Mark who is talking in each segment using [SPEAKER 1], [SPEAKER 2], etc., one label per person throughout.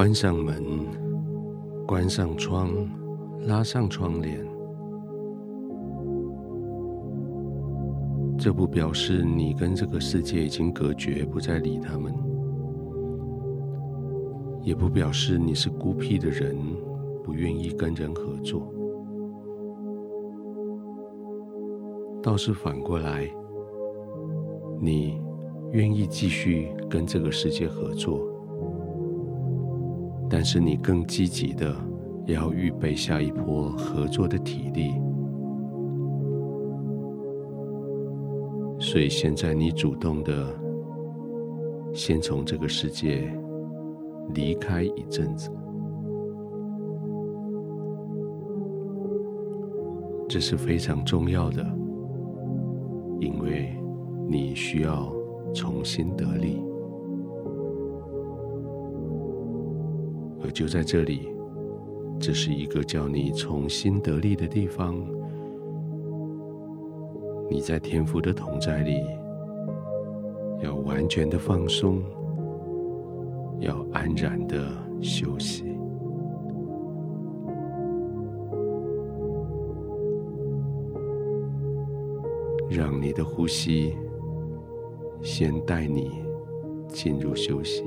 [SPEAKER 1] 关上门，关上窗，拉上窗帘。这不表示你跟这个世界已经隔绝，不再理他们；也不表示你是孤僻的人，不愿意跟人合作。倒是反过来，你愿意继续跟这个世界合作，但是你更积极的要预备下一波合作的体力。所以现在你主动的，先从这个世界离开一阵子，这是非常重要的，因为你需要重新得力，而就在这里，这是一个叫你重新得力的地方。你在天父的同在里，要完全的放松，要安然的休息，让你的呼吸先带你进入休息，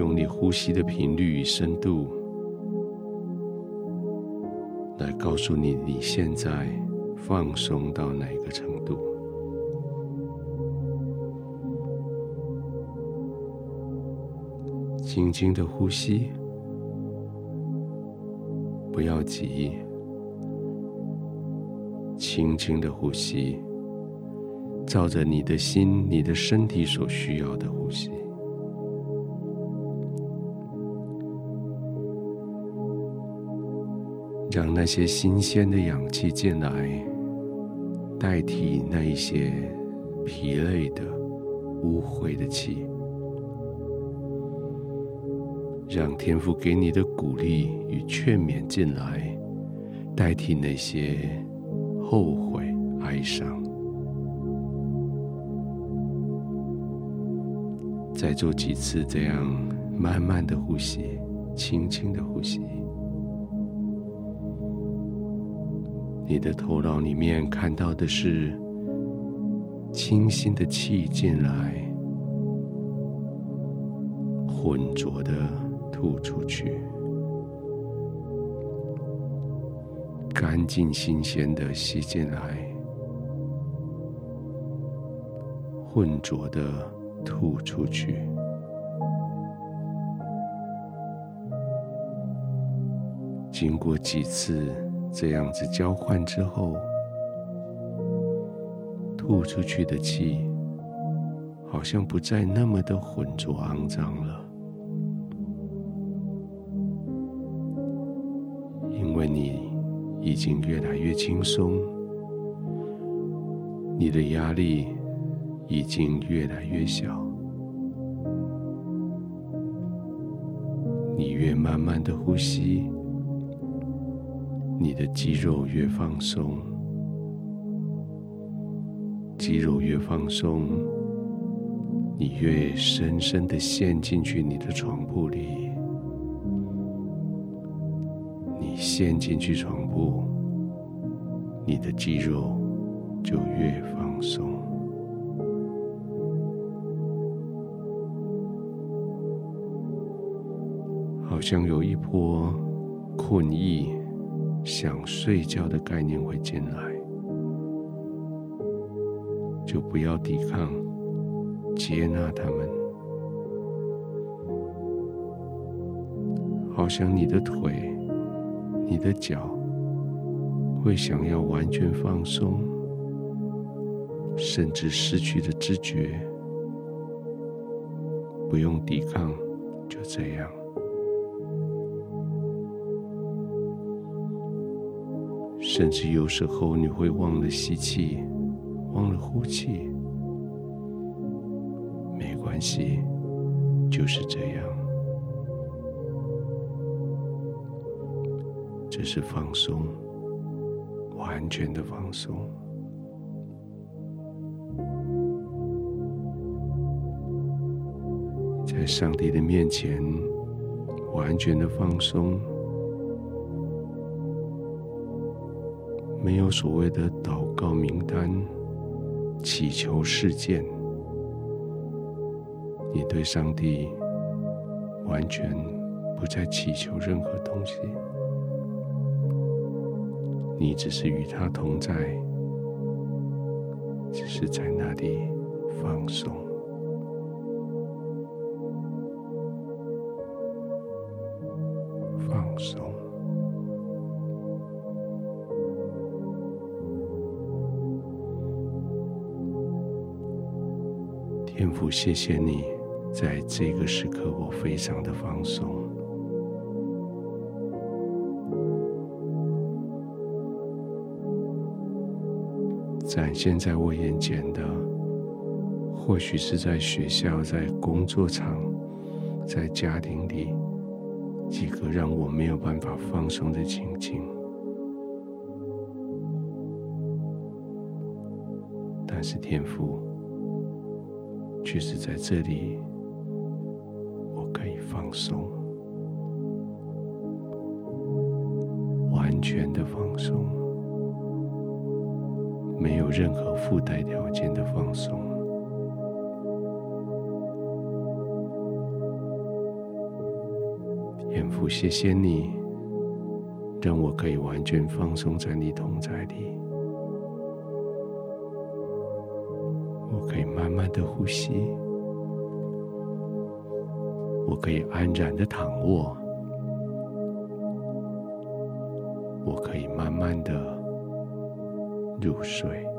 [SPEAKER 1] 用你呼吸的频率与深度。来告诉你，你现在放松到哪个程度？轻轻的呼吸，不要急，轻轻的呼吸，照着你的心、你的身体所需要的呼吸。让那些新鲜的氧气进来，代替那一些疲累的、污秽的气。让天父给你的鼓励与劝勉进来，代替那些后悔、哀伤。再做几次这样慢慢的呼吸，轻轻的呼吸。你的头脑里面看到的是清新的气进来，浑浊的吐出去，干净新鲜的吸进来，浑浊的吐出去。经过几次。这样子交换之后，吐出去的气好像不再那么的浑浊肮脏了，因为你已经越来越轻松，你的压力已经越来越小，你越慢慢的呼吸。你的肌肉越放松，肌肉越放松，你越深深的陷进去你的床铺里。你陷进去床铺，你的肌肉就越放松，好像有一波困意。想睡觉的概念会进来，就不要抵抗，接纳他们。好像你的腿、你的脚会想要完全放松，甚至失去的知觉，不用抵抗，就这样。甚至有时候你会忘了吸气，忘了呼气，没关系，就是这样。这是放松，完全的放松。在上帝的面前完全的放松，没有所谓的祷告名单、祈求事件，你对上帝完全不再祈求任何东西，你只是与他同在，只是在那里放松。父，谢谢你，在这个时刻，我非常的放松，展现在我眼前的，或许是在学校、在工作场、在家庭里几个让我没有办法放松的情景，但是天父。却是在这里，我可以放松，完全的放松，没有任何附带条件的放松。天父，谢谢你，让我可以完全放松在你同在里。可以慢慢的呼吸，我可以安然的躺卧，我可以慢慢的入睡。